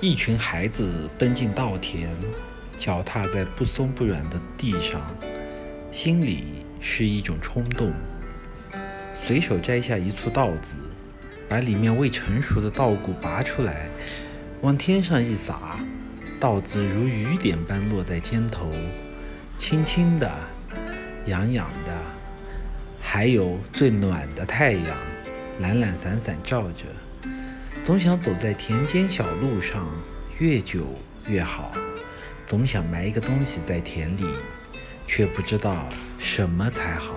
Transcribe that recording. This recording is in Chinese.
一群孩子奔进稻田，脚踏在不松不软的地上，心里是一种冲动。随手摘下一簇稻子，把里面未成熟的稻谷拔出来，往天上一撒，稻子如雨点般落在肩头，轻轻的，痒痒的。还有最暖的太阳，懒懒散散照着。总想走在田间小路上，越久越好。总想埋一个东西在田里，却不知道什么才好。